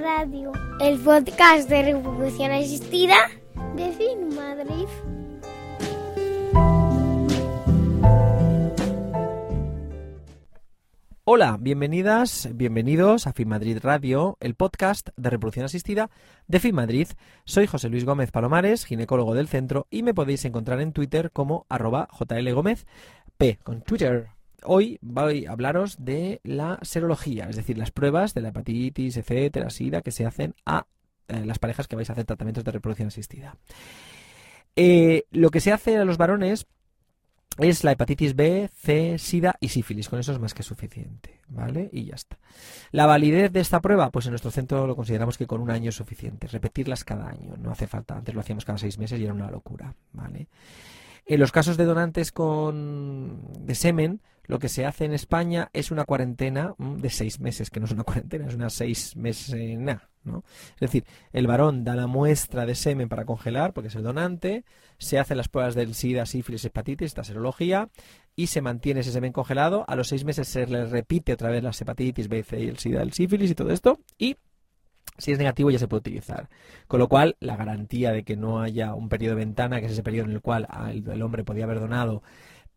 Radio, el podcast de reproducción asistida de Fit Madrid. Hola, bienvenidas, bienvenidos a FIMadrid Radio, el podcast de reproducción asistida de FIMadrid. Soy José Luis Gómez Palomares, ginecólogo del centro, y me podéis encontrar en Twitter como arroba jlgómez, p con Twitter. Hoy voy a hablaros de la serología, es decir, las pruebas de la hepatitis, etcétera, sida, que se hacen a eh, las parejas que vais a hacer tratamientos de reproducción asistida. Eh, lo que se hace a los varones es la hepatitis B, C, SIDA y sífilis. Con eso es más que suficiente, ¿vale? Y ya está. La validez de esta prueba, pues en nuestro centro lo consideramos que con un año es suficiente. Repetirlas cada año, no hace falta. Antes lo hacíamos cada seis meses y era una locura, ¿vale? En los casos de donantes con de semen, lo que se hace en España es una cuarentena mm, de seis meses, que no es una cuarentena, es una seis meses, ¿no? Es decir, el varón da la muestra de semen para congelar, porque es el donante, se hacen las pruebas del SIDA, sífilis, hepatitis, esta serología, y se mantiene ese semen congelado. A los seis meses se le repite otra vez las hepatitis B, C y el SIDA, el sífilis y todo esto, y si es negativo ya se puede utilizar. Con lo cual, la garantía de que no haya un periodo de ventana, que es ese periodo en el cual el hombre podía haber donado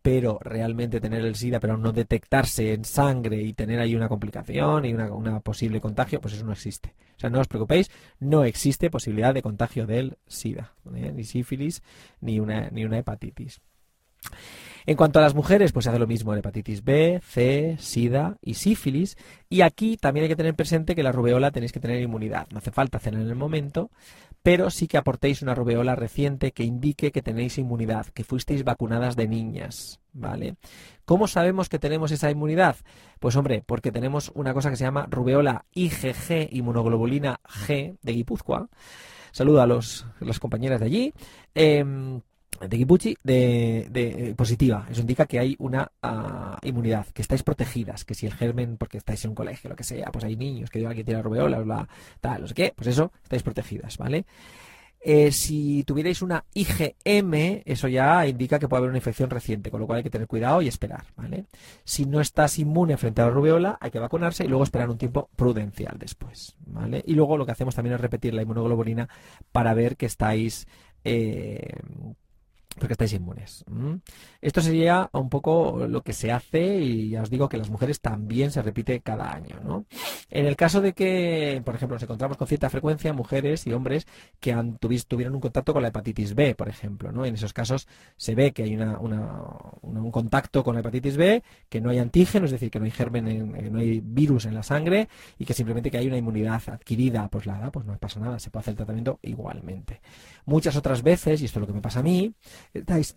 pero realmente tener el SIDA, pero no detectarse en sangre y tener ahí una complicación y una, posible contagio, pues eso no existe. O sea, no os preocupéis, no existe posibilidad de contagio del SIDA, ¿eh? ni sífilis, ni una, ni una hepatitis. En cuanto a las mujeres, pues se hace lo mismo, hepatitis B, C, SIDA y sífilis. Y aquí también hay que tener presente que la rubeola tenéis que tener inmunidad. No hace falta hacerla en el momento, pero sí que aportéis una rubeola reciente que indique que tenéis inmunidad, que fuisteis vacunadas de niñas, ¿vale? ¿Cómo sabemos que tenemos esa inmunidad? Pues hombre, porque tenemos una cosa que se llama rubeola IgG, inmunoglobulina G de Guipúzcoa. Saludo a los, las compañeras de allí. Em, de Guipuchi de, de, positiva. Eso indica que hay una uh, inmunidad, que estáis protegidas, que si el germen, porque estáis en un colegio, lo que sea, pues hay niños que que tiene rubeola, bla, tal, no sé qué, pues eso, estáis protegidas, ¿vale? Eh, si tuvierais una IgM, eso ya indica que puede haber una infección reciente, con lo cual hay que tener cuidado y esperar, ¿vale? Si no estás inmune frente a la rubeola, hay que vacunarse y luego esperar un tiempo prudencial después, ¿vale? Y luego lo que hacemos también es repetir la inmunoglobulina para ver que estáis eh, porque estáis inmunes. Esto sería un poco lo que se hace y ya os digo que las mujeres también se repite cada año. ¿no? En el caso de que, por ejemplo, nos encontramos con cierta frecuencia mujeres y hombres que han, tuvieron un contacto con la hepatitis B, por ejemplo. ¿no? En esos casos se ve que hay una, un contacto con la hepatitis B, que no hay antígeno, es decir, que no hay germen, en, no hay virus en la sangre y que simplemente que hay una inmunidad adquirida, pues nada, pues no pasa nada, se puede hacer el tratamiento igualmente. Muchas otras veces, y esto es lo que me pasa a mí, estáis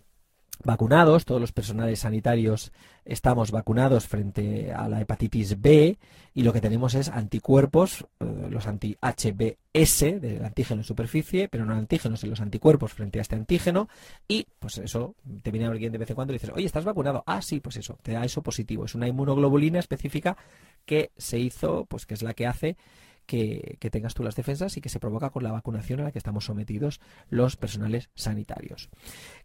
vacunados, todos los personales sanitarios estamos vacunados frente a la hepatitis B y lo que tenemos es anticuerpos, eh, los anti-HBS del antígeno en superficie, pero no antígenos en los anticuerpos frente a este antígeno y pues eso, te viene alguien de vez en cuando y dices, oye, ¿estás vacunado? Ah, sí, pues eso, te da eso positivo, es una inmunoglobulina específica que se hizo, pues que es la que hace que, tengas tú las defensas y que se provoca con la vacunación a la que estamos sometidos los personales sanitarios.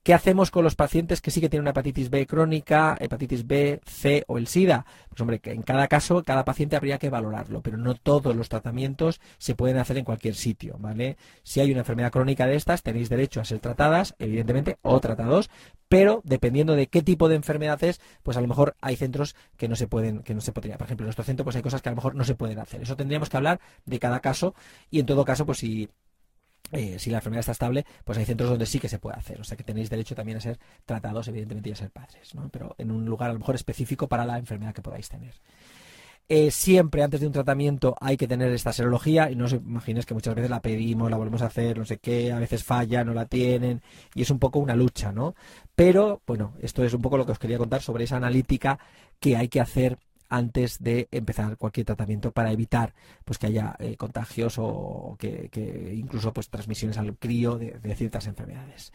¿Qué hacemos con los pacientes que sí que tienen una hepatitis B crónica, hepatitis B, C o el SIDA? Pues hombre, que en cada caso, cada paciente habría que valorarlo, pero no todos los tratamientos se pueden hacer en cualquier sitio, ¿vale? Si hay una enfermedad crónica de estas, tenéis derecho a ser tratadas, evidentemente, o tratados, pero dependiendo de qué tipo de enfermedad es, pues a lo mejor hay centros que no se pueden, que no se podría. Por ejemplo, en nuestro centro, pues hay cosas que a lo mejor no se pueden hacer. Eso tendríamos que hablar de cada caso y en todo caso, pues si eh, si la enfermedad está estable, pues hay centros donde sí que se puede hacer. O sea que tenéis derecho también a ser tratados, evidentemente, y a ser padres, ¿no? Pero en un lugar a lo mejor específico para la enfermedad que podáis tener. Eh, siempre antes de un tratamiento hay que tener esta serología y no os imaginéis que muchas veces la pedimos, la volvemos a hacer, no sé qué, a veces falla, no la tienen y es un poco una lucha, ¿no? Pero bueno, esto es un poco lo que os quería contar sobre esa analítica que hay que hacer antes de empezar cualquier tratamiento para evitar pues que haya eh, contagios o que, incluso pues transmisiones al crío de, de ciertas enfermedades.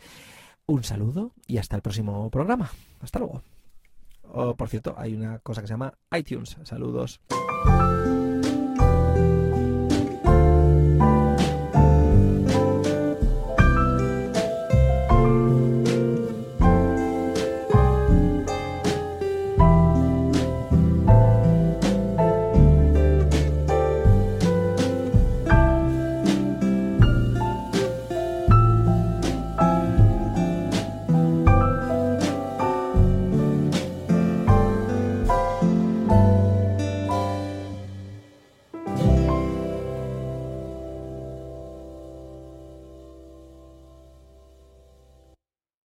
Un saludo y hasta el próximo programa. Hasta luego. Oh, por cierto, hay una cosa que se llama iTunes. Saludos.